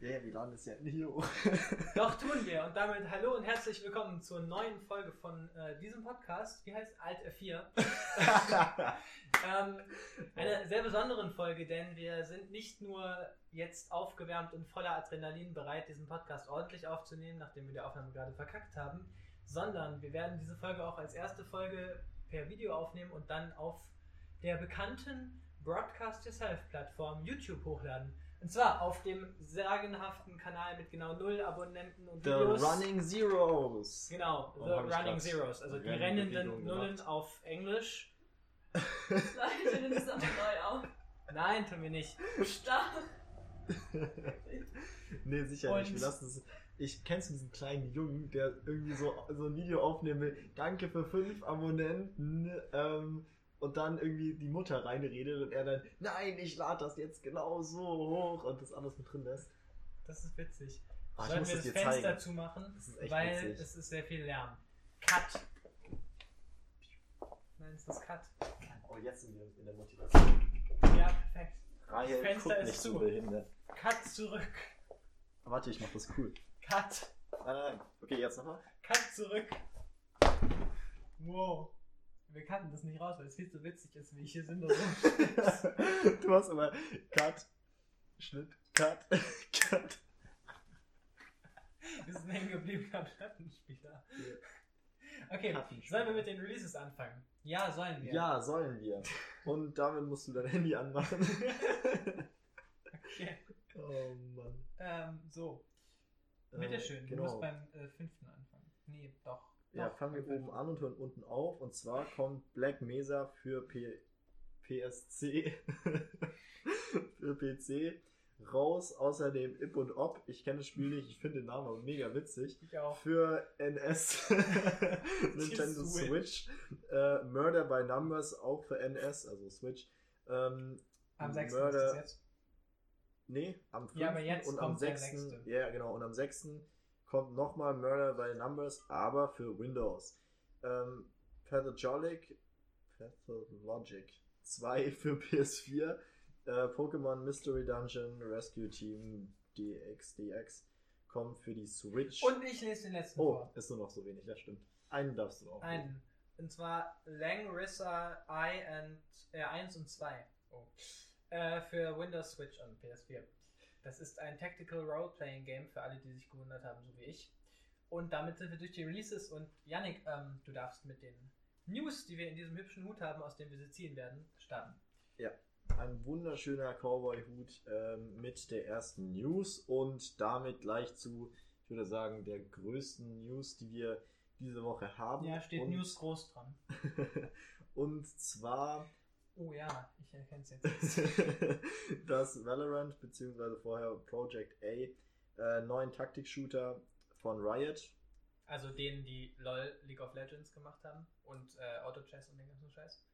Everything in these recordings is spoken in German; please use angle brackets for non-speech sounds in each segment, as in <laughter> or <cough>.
Ja, yeah, wir laden es ja nicht hoch. <laughs> Doch, tun wir. Und damit hallo und herzlich willkommen zur neuen Folge von äh, diesem Podcast. Die heißt Alt F4. <laughs> ähm, eine sehr besonderen Folge, denn wir sind nicht nur jetzt aufgewärmt und voller Adrenalin bereit, diesen Podcast ordentlich aufzunehmen, nachdem wir die Aufnahme gerade verkackt haben, sondern wir werden diese Folge auch als erste Folge per Video aufnehmen und dann auf der bekannten Broadcast Yourself Plattform YouTube hochladen. Und zwar auf dem sagenhaften Kanal mit genau null Abonnenten und The Videos. Running Zeros. Genau, Oh, The ich Running Zeros, also die rennenden Nullen gemacht. auf Englisch. Nein, ich das aber <laughs> neu auf. Nein, tun wir nicht. Stark. <laughs> nee, sicher nicht. Wir Und- lassen es. Ich kennst du diesen kleinen Jungen, der irgendwie so, so ein Video aufnehmen will. Danke für fünf Abonnenten. Ähm, und dann irgendwie die Mutter reinredet und er dann, nein, ich lade das jetzt genau so hoch und das alles mit drin lässt. Das ist witzig. Ah, ich Sollen wir das das Fenster zeigen. zumachen? Das weil witzig. es ist sehr viel Lärm. Cut. Nein, es ist Cut. Oh, jetzt sind wir in der Motivation. Ja, perfekt. Rahel, Fenster guck ist zu. behindert. Cut zurück. Warte, ich mach das cool. Cut. Nein, nein. Okay, jetzt nochmal. Cut zurück. Wow. Wir cutten das nicht raus, weil es viel zu witzig ist, wie ich hier sind. <laughs> du hast immer Cut, Schnitt, Cut, <laughs> Cut. Wir sind hängen geblieben am Plattenspieler. Okay, sollen wir mit den Releases anfangen? Ja, sollen wir. Ja, sollen wir. Und damit musst du dein Handy anmachen. Okay. <laughs> oh Mann. Ähm, so, Äh, bitteschön. Du genau. musst beim äh, fünften anfangen. Nee, doch. Ja, fangen wir oben an und hören unten auf. Und zwar kommt Black Mesa für P PSC, <laughs> für PC raus. Außerdem Ip und Op. Ich kenne das Spiel nicht, ich finde den Namen aber mega witzig. Ich auch. Für NS, <laughs> Nintendo Switch. Switch. Äh, Murder by Numbers auch für NS, also Switch. Ähm, Am 6. Murder- ist jetzt. Nee, am 5. Ja, aber jetzt und am kommt der 6. nächste. Ja, genau. Und am 6. kommt nochmal Murder by Numbers, aber für Windows. Ähm, Pathologic, Pathologic <laughs> 2 für PS4. Äh, Pokémon Mystery Dungeon Rescue Team DX, DX kommt für die Switch. Und ich lese den letzten oh, vor. ist nur noch so wenig, ja stimmt. Einen darfst du auch. Einen. Und zwar Langrissa I and, äh, 1 und 2. Oh. Äh, für Windows, Switch und PS4. Das ist ein Tactical Role-Playing Game für alle, die sich gewundert haben, so wie ich. Und damit sind wir durch die Releases und Yannick, ähm, du darfst mit den News, die wir in diesem hübschen Hut haben, aus dem wir sie ziehen werden, starten. Ein wunderschöner Cowboy-Hut ähm, mit der ersten News und damit gleich zu, ich würde sagen, der größten News, die wir diese Woche haben. Ja, steht und, News groß dran. <laughs> und zwar, Oh ja, ich erkenne es jetzt. <laughs> dass Valorant bzw. vorher Project A äh, neuen Taktik-Shooter von Riot, Also denen, die LOL League of Legends gemacht haben und äh, Auto Chess und den ganzen Scheiß.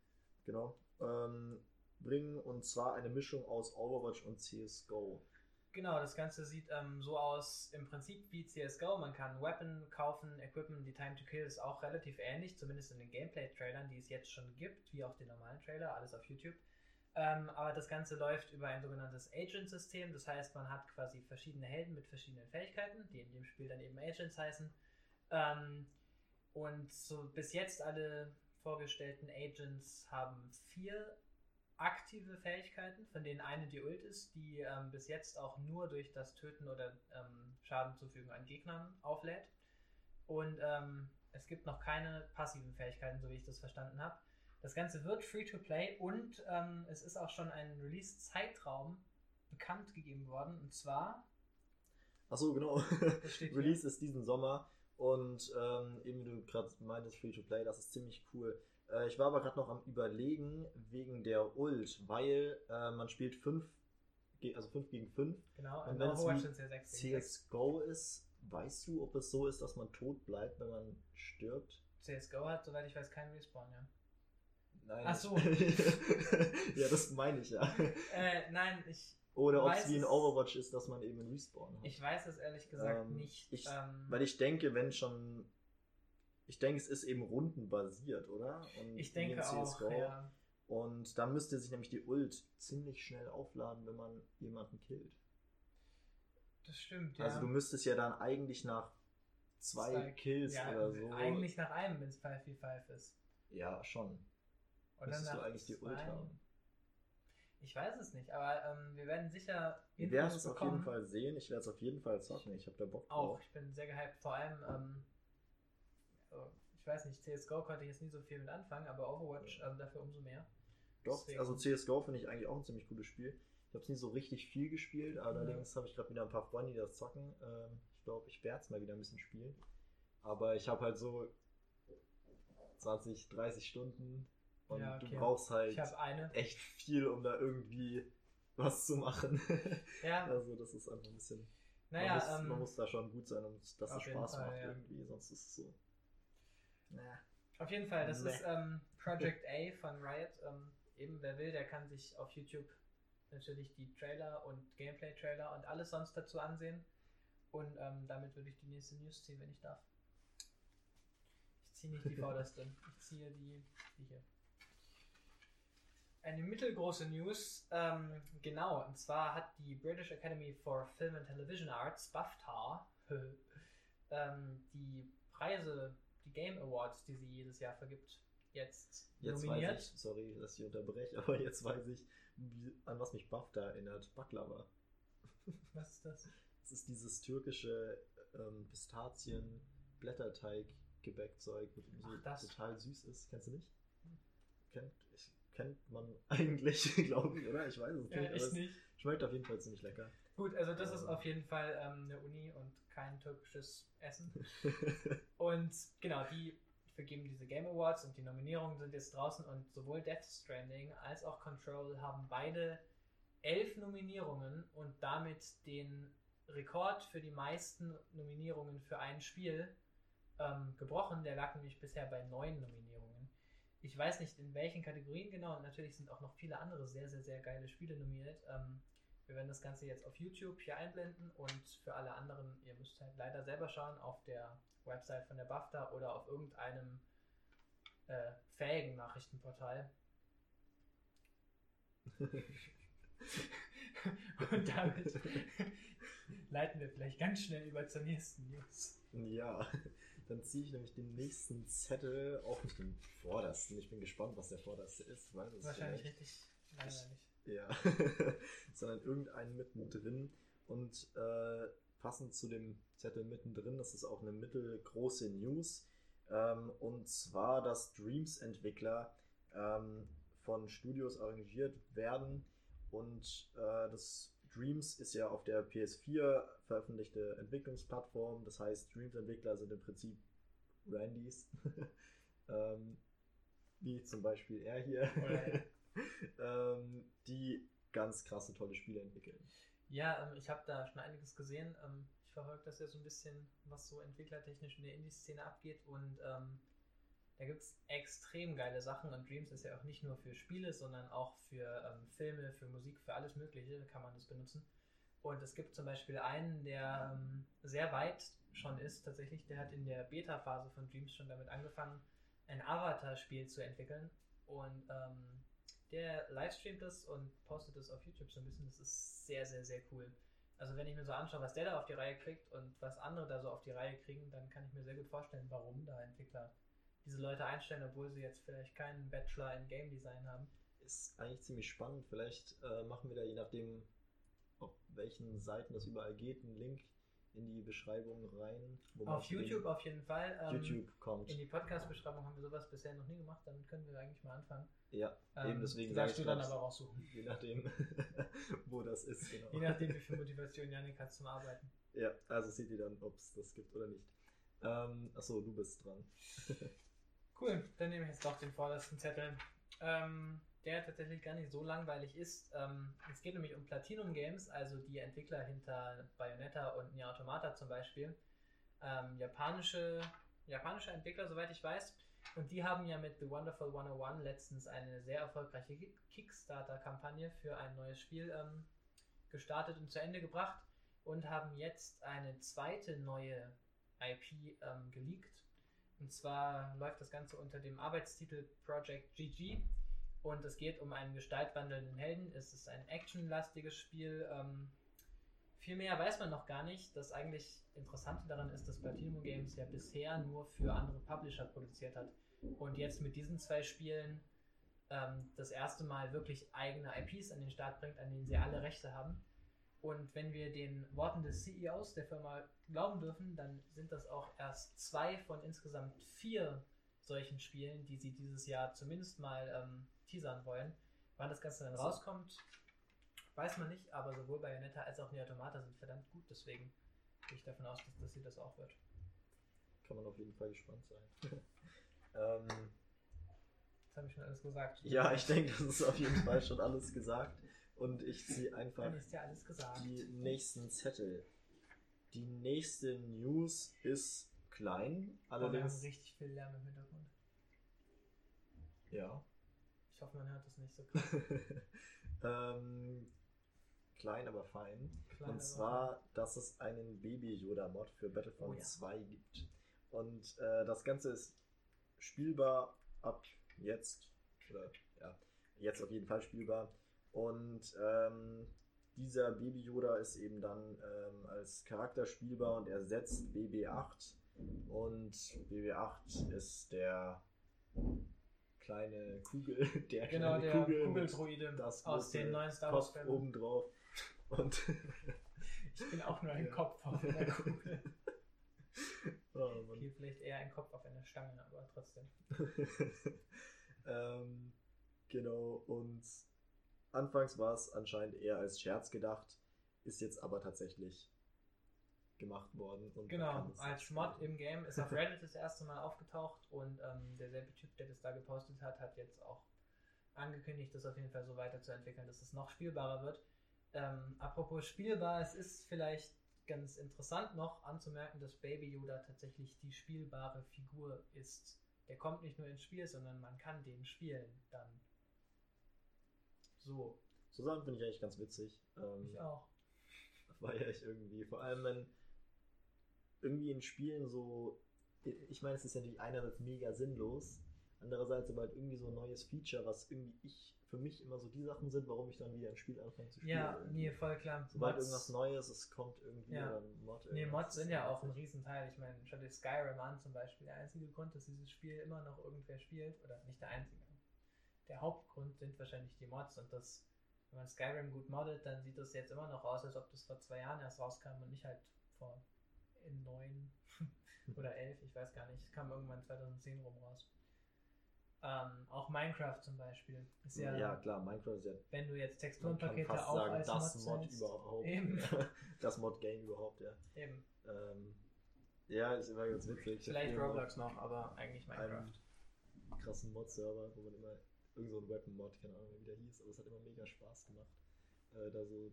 genau, ähm, bringen und zwar eine Mischung aus Overwatch und CSGO. Genau, das Ganze sieht ähm, so aus im Prinzip wie CSGO. Man kann Weapon kaufen, equippen. Die Time to Kill ist auch relativ ähnlich, zumindest in den Gameplay-Trailern, die es jetzt schon gibt, wie auch den normalen Trailer, alles auf YouTube. Ähm, aber das Ganze läuft über ein sogenanntes Agent-System. Das heißt, man hat quasi verschiedene Helden mit verschiedenen Fähigkeiten, die in dem Spiel dann eben Agents heißen. Ähm, und so bis jetzt alle vorgestellten Agents haben vier aktive Fähigkeiten, von denen eine die Ult ist, die ähm, bis jetzt auch nur durch das Töten oder ähm, Schaden zufügen an Gegnern auflädt. Und ähm, es gibt noch keine passiven Fähigkeiten, so wie ich das verstanden habe. Das Ganze wird Free-to-Play und ähm, es ist auch schon ein Release-Zeitraum bekannt gegeben worden. Und zwar, Achso, genau. <laughs> Release ist diesen Sommer und ähm, eben wie du gerade meintest, Free-to-Play, das ist ziemlich cool. Äh, ich war aber gerade noch am überlegen wegen der Ult, weil äh, man spielt 5, also 5 gegen 5. genau, Und wenn es Overwatch wie sind es ja 6 gegen sechs. CSGO ist, weißt du, ob es so ist, dass man tot bleibt, wenn man stirbt? CSGO hat, soweit ich weiß, keinen Respawn, ja. Nein. Ach so. <laughs> ja, das meine ich ja. Äh, nein, ich, Oder ob es wie in Overwatch ist, dass man eben einen Respawn hat. ich weiß es ehrlich gesagt Ähm, nicht. Ich, ähm, weil ich denke, wenn schon. Ich denke, es ist eben rundenbasiert, oder? Und ich denke auch, ja. Und dann müsste sich nämlich die Ult ziemlich schnell aufladen, wenn man jemanden killt. Das stimmt, ja. Also du müsstest ja dann eigentlich nach zwei, Zwei- Kills ja, oder so. Eigentlich nach einem, wenn es 5v5 ist. Ja, schon. Oder Müsstest du eigentlich die Ult haben. Ich weiß es nicht, aber ähm, wir werden sicher Wir werden Infos es auf jeden Fall sehen. Ich werde es auf jeden Fall zocken. Ich habe da Bock Auch, drauf. ich bin sehr gehypt. Vor allem, ähm, äh, ich weiß nicht, CSGO konnte ich jetzt nie so viel mit anfangen, aber Overwatch ähm, dafür umso mehr. Doch, Deswegen- also CSGO finde ich eigentlich auch ein ziemlich gutes Spiel. Ich habe es nie so richtig viel gespielt, allerdings habe ich gerade wieder ein paar Freunde, die das zocken. Ähm, ich glaube, ich werde es mal wieder ein bisschen spielen. Aber ich habe halt so 20, 30 Stunden und Ja, okay. du brauchst halt echt viel, um da irgendwie was zu machen. <laughs> Ja, also das ist einfach ein bisschen... naja, man, muss, ähm, man muss da schon gut sein, um dass es Spaß Fall, macht ja. irgendwie, sonst ist es so... Naja. auf jeden Fall, das Nee. ist ähm, <laughs> Project A von Riot. Ähm, eben, wer will, der kann sich auf YouTube natürlich die Trailer und Gameplay-Trailer und alles sonst dazu ansehen. Und ähm, damit würde ich die nächste News ziehen, wenn ich darf. Ich ziehe nicht die <laughs> vorderste, ich ziehe die, die hier. Eine mittelgroße News, ähm, genau, und zwar hat die British Academy for Film and Television Arts, BAFTA, <laughs> ähm, die Preise, die Game Awards, die sie jedes Jahr vergibt, jetzt, Jetzt nominiert. weiß ich, sorry, dass ich unterbreche, <laughs> aber jetzt weiß ich, wie, an was mich BAFTA erinnert. Baklava. <laughs> Was ist das? Das ist dieses türkische ähm, Pistazien-Blätterteig-Gebäckzeug, so das. total süß ist. Kennst du nicht? Kennt, ich, kennt man <laughs> eigentlich, glaube ich, oder? Ich weiß es nicht. Ja, ich es nicht. schmeckt auf jeden Fall ziemlich lecker. Gut, also das ist auf jeden Fall ähm, eine Uni und kein türkisches Essen. <laughs> Und genau, die vergeben diese Game Awards und die Nominierungen sind jetzt draußen und sowohl Death Stranding als auch Control haben beide elf Nominierungen und damit den Rekord für die meisten Nominierungen für ein Spiel ähm, gebrochen. Der lag nämlich bisher bei neun Nominierungen. Ich weiß nicht in welchen Kategorien genau und natürlich sind auch noch viele andere sehr, sehr, sehr geile Spiele nominiert. Ähm, wir werden das Ganze jetzt auf YouTube hier einblenden und für alle anderen, ihr müsst halt leider selber schauen auf der Website von der BAFTA oder auf irgendeinem äh, fähigen Nachrichtenportal. <laughs> und damit leiten wir vielleicht ganz schnell über zur nächsten News. ja, dann ziehe ich nämlich den nächsten Zettel, auch nicht den vordersten. Ich bin gespannt, was der vorderste ist. Weil das Wahrscheinlich vielleicht- richtig langweilig. Ja, <laughs> sondern irgendeinen mittendrin. Und äh, passend zu dem Zettel mittendrin, das ist auch eine mittelgroße News. Ähm, und zwar, dass Dreams-Entwickler ähm, von Studios arrangiert werden. Und äh, das Dreams ist ja auf der PS4 veröffentlichte Entwicklungsplattform. Das heißt, Dreams-Entwickler sind im Prinzip Randys. <laughs> ähm, wie zum Beispiel er hier. <laughs> Ähm, die ganz krasse, tolle Spiele entwickeln. Ja, ähm, ich habe da schon einiges gesehen. Ähm, ich verfolge das ja so ein bisschen, was so entwicklertechnisch in der Indie-Szene abgeht. Und ähm, da gibt es extrem geile Sachen. Und Dreams ist ja auch nicht nur für Spiele, sondern auch für ähm, Filme, für Musik, für alles Mögliche kann man das benutzen. Und es gibt zum Beispiel einen, der ähm, sehr weit schon ist, tatsächlich. Der hat in der Beta-Phase von Dreams schon damit angefangen, ein Avatar-Spiel zu entwickeln. Und ähm, der livestreamt das und postet das auf YouTube so ein bisschen. Das ist sehr, sehr, sehr cool. Also wenn ich mir so anschaue, was der da auf die Reihe kriegt und was andere da so auf die Reihe kriegen, dann kann ich mir sehr gut vorstellen, warum da Entwickler diese Leute einstellen, obwohl sie jetzt vielleicht keinen Bachelor in Game Design haben. Ist eigentlich ziemlich spannend. Vielleicht äh, machen wir da je nachdem, auf welchen Seiten das überall geht, einen Link in die Beschreibung rein. Auf YouTube auf jeden Fall. Ähm, YouTube kommt. In die Podcast-Beschreibung haben wir sowas bisher noch nie gemacht, damit können wir eigentlich mal anfangen. Ja, Ähm, eben deswegen sage darfst ich du dann aber raussuchen. <laughs> Je nachdem, <laughs> wo das ist, genau. Je nachdem, wie viel Motivation Janik hat zum Arbeiten. <laughs> Ja, also seht ihr dann, ob es das gibt oder nicht. Ähm, achso, du bist dran. Cool, dann nehme ich jetzt doch den vordersten Zettel. Ähm, der tatsächlich gar nicht so langweilig ist. Ähm, es geht nämlich um Platinum Games, also die Entwickler hinter Bayonetta und Nier Automata zum Beispiel. Ähm, japanische, japanische Entwickler, soweit ich weiß. Und die haben ja mit The Wonderful 101 letztens eine sehr erfolgreiche Ki- Kickstarter-Kampagne für ein neues Spiel ähm, gestartet und zu Ende gebracht und haben jetzt eine zweite neue IP ähm, geleakt. Und zwar läuft das Ganze unter dem Arbeitstitel Project GG und es geht um einen gestaltwandelnden Helden. Es ist ein actionlastiges Spiel. Ähm, viel mehr weiß man noch gar nicht. Das eigentlich Interessante daran ist, dass Platinum Games ja bisher nur für andere Publisher produziert hat. Und jetzt mit diesen zwei Spielen ähm, das erste Mal wirklich eigene IPs an den Start bringt, an denen sie alle Rechte haben. Und wenn wir den Worten des CEOs der Firma glauben dürfen, dann sind das auch erst zwei von insgesamt vier solchen Spielen, die sie dieses Jahr zumindest mal ähm, teasern wollen. Wann das Ganze dann rauskommt, weiß man nicht, aber sowohl Bayonetta als auch Nier Automata sind verdammt gut, deswegen gehe ich davon aus, dass, dass sie das auch wird. Kann man auf jeden Fall gespannt sein. <laughs> ähm, Das habe ich schon alles gesagt. ja, ich denke, das ist auf jeden Fall schon alles gesagt. Und ich ziehe einfach ja die nächsten Zettel. Die nächste News ist klein, Oh, wir haben allerdings. richtig viel Lärm im Hintergrund. Ja. Ich hoffe, man hört das nicht so krass. <laughs> ähm, klein, aber fein. Klein, Und zwar, dass es einen Baby-Yoda-Mod für Battlefront Oh ja. 2 gibt. Und äh, das Ganze ist spielbar ab jetzt. Oder ja, jetzt auf jeden Fall spielbar. Und ähm, dieser Baby-Yoda ist eben dann ähm, als Charakter spielbar und ersetzt BB-8. Und BB-8 ist der kleine Kugel, <laughs> der Genau, kleine der Kugel Kugeldroide das aus den neuen Star Wars Kopf oben drauf. Und <laughs> Ich bin auch nur ein Ja. Kopf auf einer <laughs> Kugel. oh. Okay, vielleicht eher ein Kopf auf einer Stange, aber trotzdem. ähm, genau, und anfangs war es anscheinend eher als Scherz gedacht, ist jetzt aber tatsächlich gemacht worden. Genau, als Mod im Game ist auf <laughs> Reddit das erste Mal aufgetaucht und ähm, derselbe Typ, der das da gepostet hat, hat jetzt auch angekündigt, das auf jeden Fall so weiterzuentwickeln, dass es noch spielbarer wird. Ähm, apropos spielbar, es ist vielleicht ganz interessant noch anzumerken, dass Baby Yoda tatsächlich die spielbare Figur ist. Der kommt nicht nur ins Spiel, sondern man kann den spielen dann. So, So Sachen finde ich eigentlich ganz witzig. Ähm, ich auch. <laughs> feiere ich irgendwie. Vor allem, wenn irgendwie in Spielen so. Ich meine, es ist ja natürlich einerseits mega sinnlos, andererseits aber halt irgendwie so ein neues Feature, was irgendwie ich für mich immer so die Sachen sind, warum ich dann wieder ein Spiel anfange zu spielen. Ja, irgendwie. nee, voll klar. Sobald Mods- irgendwas Neues, es kommt irgendwie Ja. ein Mod. Nee, Mods sind ja auch ein. Riesenteil. Ich meine, schau dir Skyrim an zum Beispiel. Der einzige Grund, dass dieses Spiel immer noch irgendwer spielt, oder nicht der einzige, der Hauptgrund sind wahrscheinlich die Mods und das, wenn man Skyrim gut moddet, dann sieht das jetzt immer noch aus, als ob das vor zwei Jahren erst rauskam und nicht halt vor in neun <laughs> oder elf, ich weiß gar nicht. Es kam irgendwann 2010 rum raus. Ähm, auch Minecraft zum Beispiel ist ja, Ja, klar, Minecraft ist ja. wenn du jetzt Man kann Texturenpakete fast auch sagen, als das Mod Mod überhaupt. Eben. <laughs> das Mod-Game überhaupt, ja. eben. Ähm, ja, ist immer ganz witzig. Vielleicht Roblox noch, aber eigentlich einen Minecraft. krassen Mod-Server, wo man immer irgend so ein Weapon-Mod, keine Ahnung, wie der hieß, aber es hat immer mega Spaß gemacht. Äh, da so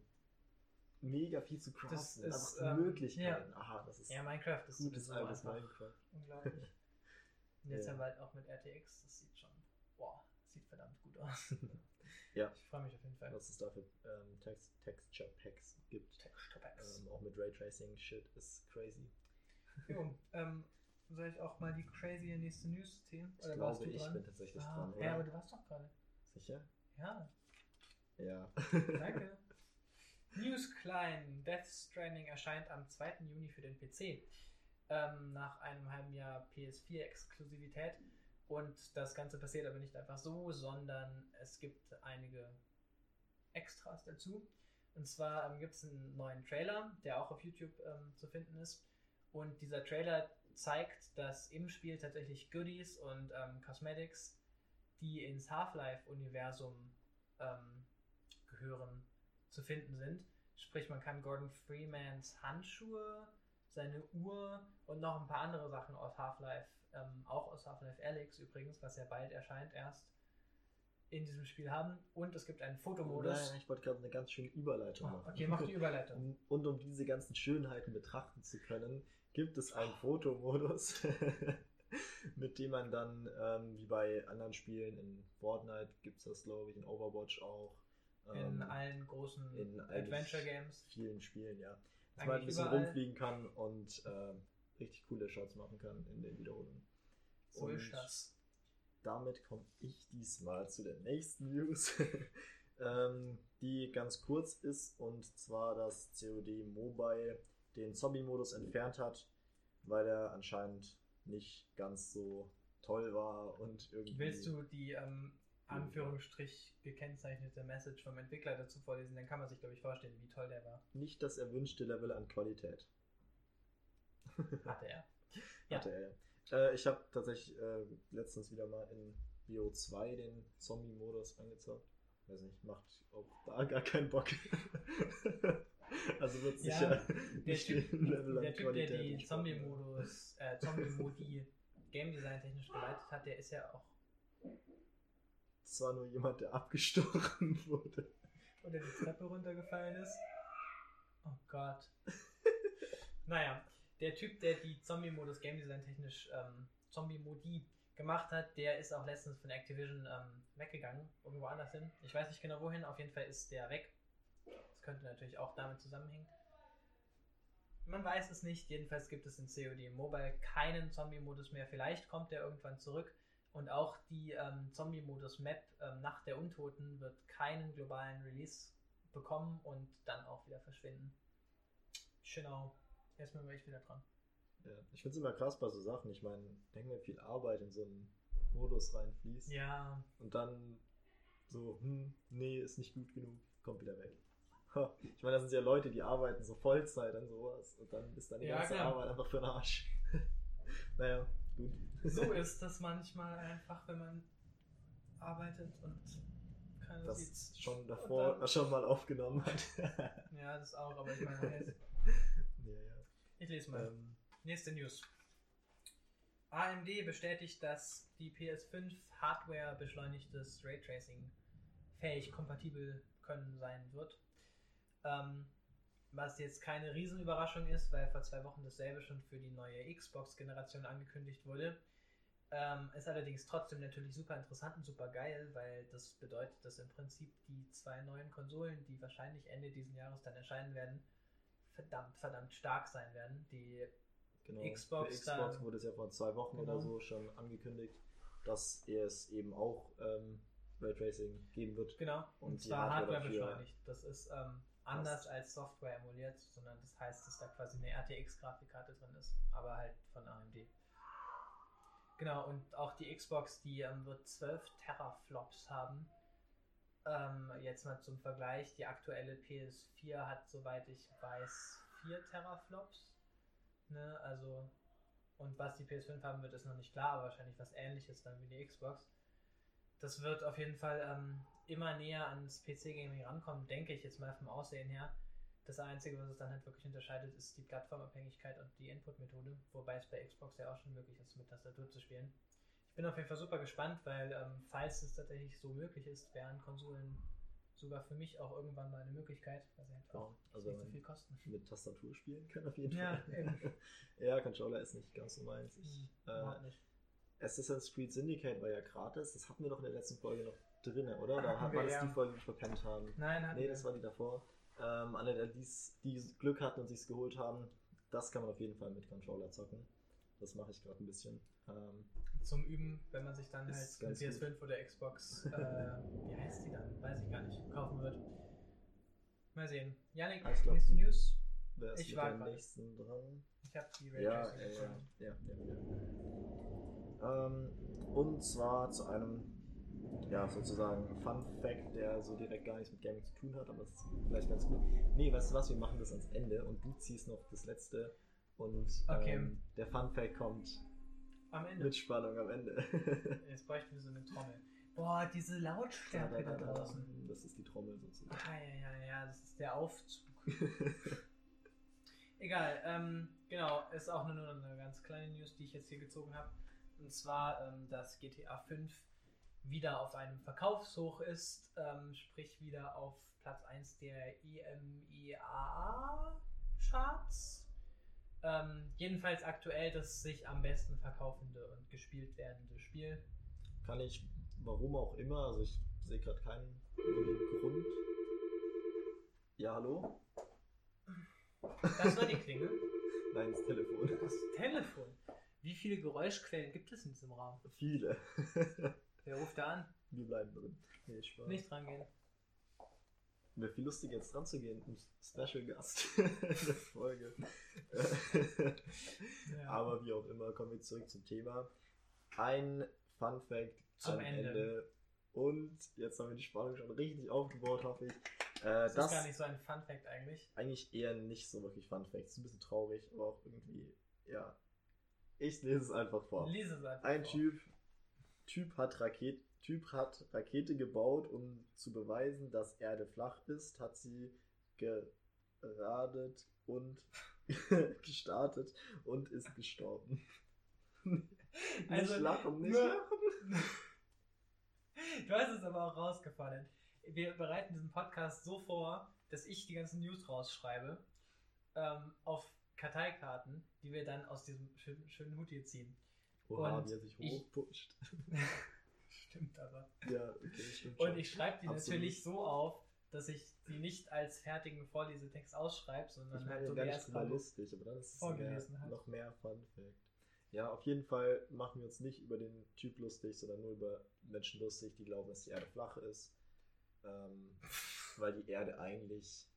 mega viel zu craften. Das und ist, einfach ähm, Möglichkeiten. Aha, das ist Ja, Minecraft ist gutes sowieso altes Minecraft. unglaublich. <laughs> Und jetzt Ja. haben wir halt auch mit RTX, das sieht schon, boah, sieht verdammt gut aus. <laughs> Ja. Ich freue mich auf jeden Fall. Was es da für ähm, Text Texture Packs gibt. Texture Packs. Ähm, auch mit Raytracing Shit ist crazy. Jo, ähm, soll ich auch mal die crazy nächste News ziehen? Ich Oder warst glaube, ich bin tatsächlich ah, dran, oder? Ja, aber du warst doch gerade. Sicher? Ja, Ja. danke. <laughs> News klein. Death Stranding erscheint am 2. Juni für den PC. Ähm, nach einem halben Jahr PS4-Exklusivität. Und das Ganze passiert aber nicht einfach so, sondern es gibt einige Extras dazu. Und zwar ähm, gibt es einen neuen Trailer, der auch auf YouTube ähm, zu finden ist. Und dieser Trailer zeigt, dass im Spiel tatsächlich Goodies und ähm, Cosmetics, die ins Half-Life-Universum ähm, gehören, zu finden sind. Sprich, man kann Gordon Freemans Handschuhe, seine Uhr und noch ein paar andere Sachen aus Half-Life, ähm, auch aus Half-Life Alyx übrigens, was ja bald erscheint erst, in diesem Spiel haben. Und es gibt einen Fotomodus. Nein, ich wollte gerade eine ganz schöne Überleitung Ah, machen. okay, mach die Überleitung. Und um diese ganzen Schönheiten betrachten zu können, gibt es einen Fotomodus, <laughs> mit dem man dann, ähm, wie bei anderen Spielen, in Fortnite gibt es das, glaube ich, in Overwatch auch. In ähm, allen großen in Adventure Games. vielen Spielen, ja. Dass Eigentlich man ein bisschen überall. rumfliegen kann und ähm, richtig coole Shots machen kann in den Wiederholungen. So ist das. damit komme ich diesmal zu der nächsten News. <laughs> ähm, die ganz kurz ist und zwar, dass COD Mobile den Zombie-Modus entfernt hat, weil er anscheinend nicht ganz so toll war und irgendwie. Willst du die ähm, Anführungsstrich gekennzeichnete Message vom Entwickler dazu vorlesen? Dann kann man sich, glaube ich, vorstellen, wie toll der war. Nicht das erwünschte Level an Qualität. <laughs> Hatte er. Ja. Hatte er. Äh, ich habe tatsächlich äh, letztens wieder mal in BO2 den Zombie-Modus angezockt. Weiß nicht, macht auch da gar keinen Bock. <laughs> also wird Ja, sicher Der Typ, Level an der, typ, der die. Zombie-Modus, äh, Zombie-Modi Game Design technisch geleitet hat, der ist ja auch Das war nur jemand, der abgestochen <laughs> wurde. oder die Treppe runtergefallen ist. Oh Gott. naja, der Typ, der die Zombie-Modus Game Design technisch ähm, Zombie-Modi gemacht hat, der ist auch letztens von Activision ähm, weggegangen, irgendwo anders hin. Ich weiß nicht genau wohin, auf jeden Fall ist der weg. Das könnte natürlich auch damit zusammenhängen. Man weiß es nicht, jedenfalls gibt es in COD Mobile keinen Zombie-Modus mehr. Vielleicht kommt der irgendwann zurück. Und auch die ähm, Zombie-Modus-Map ähm, Nacht der Untoten wird keinen globalen Release bekommen und dann auch wieder verschwinden. Genau. Jetzt bin ich wieder dran. Ja, ich finde es immer krass bei so Sachen. Ich meine, denk mal, viel Arbeit in so einen Modus reinfließt. Ja, Und dann so, hm, nee, ist nicht gut genug, kommt wieder weg. Ich meine, da sind ja Leute, die arbeiten so Vollzeit an sowas und dann ist dann die Ja, ganze klar. Arbeit einfach für den Arsch. <laughs> naja, gut. so ist das manchmal einfach, wenn man arbeitet und keiner Das sieht's. schon davor dann- schon mal aufgenommen hat. <laughs> Ja, das auch, aber ich meine, <laughs> jetzt- ja, ja. ich lese mal. Ähm, Nächste News. AMD bestätigt, dass die PS5 Hardware beschleunigtes Raytracing fähig kompatibel können sein wird. Ähm, was jetzt keine Riesenüberraschung ist, weil vor zwei Wochen dasselbe schon für die neue Xbox-Generation angekündigt wurde. Ähm, ist allerdings trotzdem natürlich super interessant und super geil, weil das bedeutet, dass im Prinzip die zwei neuen Konsolen, die wahrscheinlich Ende diesen Jahres dann erscheinen werden, verdammt, verdammt stark sein werden. Die genau. Xbox Für Xbox dann- wurde es ja vor zwei Wochen Genau. oder so schon angekündigt, dass es eben auch ähm, Raytracing geben wird. Genau, und, Und zwar Hardware Hardware, beschleunigt. Das ist ähm, anders als Software emuliert, sondern das heißt, dass da quasi eine RTX-Grafikkarte drin ist, aber halt von AMD. Genau, und auch die Xbox, die ähm, wird 12 Teraflops haben. Ähm, jetzt mal zum Vergleich, die aktuelle PS4 hat, soweit ich weiß, 4 Teraflops. Ne, also, und was die PS5 haben wird, ist noch nicht klar, aber wahrscheinlich was ähnliches dann wie die Xbox. Das wird auf jeden Fall ähm, immer näher ans PC-Gaming rankommen, denke ich jetzt mal vom Aussehen her. Das Einzige, was es dann halt wirklich unterscheidet, ist die Plattformabhängigkeit und die Input-Methode, wobei es bei Xbox ja auch schon möglich ist, mit Tastatur zu spielen. Ich bin auf jeden Fall super gespannt, weil ähm, falls es tatsächlich so möglich ist, wären Konsolen sogar für mich auch irgendwann mal eine Möglichkeit, weil sie halt Ja, auch also nicht so viel kosten. mit Tastatur spielen kann auf jeden Ja, Fall. <laughs> ja, Controller ist nicht ganz so meins. Ich, Mhm, äh. Assassin's Creed Syndicate war ja gratis. Das hatten wir doch in der letzten Folge noch drin, oder? Da Hatten hat man das ja. die Folge die wir verpennt haben. Nein, hatten Nee, das war die davor. Ähm, alle, die die's- die Glück hatten und sich's geholt haben, das kann man auf jeden Fall mit Controller zocken. Das mache ich gerade ein bisschen. Ähm, zum Üben, wenn man sich dann halt eine ganz PS5 oder Xbox, äh, <laughs> wie heißt die dann? Weiß ich gar nicht, kaufen wird. Mal sehen. Janik, Ah, ich glaub, nächste News. wer ist Ich war gerade. nächsten dran? Ich habe die Ja, Raytracing ja, ja, ja, ja. Ähm, und zwar zu einem, ja, sozusagen Fun Fact, der so direkt gar nichts mit Gaming zu tun hat, aber das ist vielleicht ganz gut. Nee, weißt du was, wir machen das ans Ende und du ziehst noch das letzte und Okay. ähm, der Fun Fact kommt Am Ende. mit Spannung am Ende. <laughs> Jetzt bräuchten wir so eine Trommel. Boah, diese Lautstärke da draußen. Das ist die Trommel sozusagen. Ah, ja, ja, ja, das ist der Aufzug. <laughs> Egal, ähm, genau, ist auch nur eine ganz kleine News, die ich jetzt hier gezogen habe. Und zwar, ähm, dass GTA 5 wieder auf einem Verkaufshoch ist, ähm, sprich wieder auf Platz 1 der E IMEA-Charts. Ähm, jedenfalls aktuell das sich am besten verkaufende und gespielt werdende Spiel. Kann ich, warum auch immer, also ich sehe gerade keinen Grund. Ja, hallo? Das war die Klingel. <laughs> Nein, das Telefon. Das Telefon. Wie viele Geräuschquellen gibt es in diesem Raum? Viele. <laughs> Wer ruft da an? Wir bleiben drin. Nee, Spaß. Nicht rangehen. wäre viel lustiger jetzt dran zu gehen, ein Special Gast in der Folge. Ja. Aber wie auch immer, kommen wir zurück zum Thema. Ein Fun Fact Zum am Ende. Ende. Und jetzt haben wir die Spannung schon richtig aufgebaut, hoffe ich. Äh, das, das ist gar nicht so ein Fun Fact eigentlich. eigentlich eher nicht so wirklich Fun Fact. Ist ein bisschen traurig, aber auch irgendwie, ja. Ich lese es einfach vor. Lese es einfach Ein vor. Typ, typ, hat Raket, typ hat Rakete gebaut, um zu beweisen, dass Erde flach ist, hat sie geradet und <laughs> gestartet und ist gestorben. <laughs> nicht Also, lachen, nicht nur- lachen. <laughs> Du hast es aber auch rausgefallen. Wir bereiten diesen Podcast so vor, dass ich die ganzen News rausschreibe ähm, auf Karteikarten, die wir dann aus diesem schönen, schönen Hut hier ziehen. Oha, Und wie er sich ich- hochpusht. <laughs> Stimmt aber. Ja, okay, stimmt Und schon. ich schreibe die Absolut. natürlich so auf, dass ich die nicht als fertigen Vorlesetext ausschreibe, sondern Ich halt meine so die nicht ersten mal lustig, aber dann ist mehr, noch mehr Fun Fact. Ja, auf jeden Fall machen wir uns nicht über den Typ lustig, sondern nur über Menschen lustig, die glauben, dass die Erde flach ist. Ähm, weil die Erde eigentlich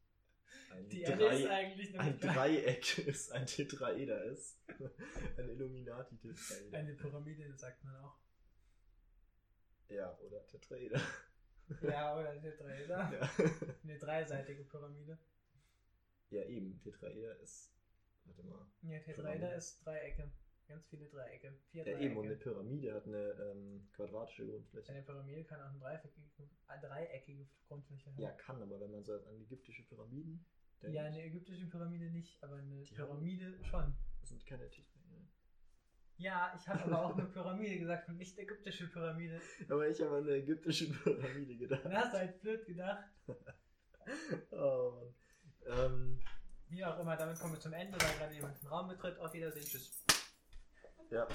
ein, Die Erde ist eigentlich ein Dreieck ist, ein Tetraeder ist. <laughs> ein Illuminati-Tetraeder. eine Pyramide, sagt man auch. Ja, oder Tetraeder. <laughs> Ja, oder Tetraeder. ja. <laughs> Eine dreiseitige Pyramide. ja, eben, Tetraeder ist. Warte mal. Ja, Tetraeder Pyramide. ist Dreiecke. Ganz viele Dreiecke. Vier Ja, Dreiecke. eben, und eine Pyramide hat eine ähm, quadratische Grundfläche. Eine Pyramide kann auch eine dreieckige, äh, dreieckige Grundfläche haben. Ja, kann, aber wenn man so an ägyptische Pyramiden denkt, Ja, eine ägyptische Pyramide nicht, aber eine Die haben- Pyramide schon. das sind keine Tetraeder. Ja, ich habe aber auch eine Pyramide gesagt und nicht ägyptische Pyramide. <laughs> Aber ich habe an eine ägyptische Pyramide gedacht. Dann hast du halt blöd gedacht. <laughs> Oh Mann. Ähm, Wie auch immer, damit kommen wir zum Ende, weil gerade jemand den Raum betritt. Auf Wiedersehen, tschüss. Yep.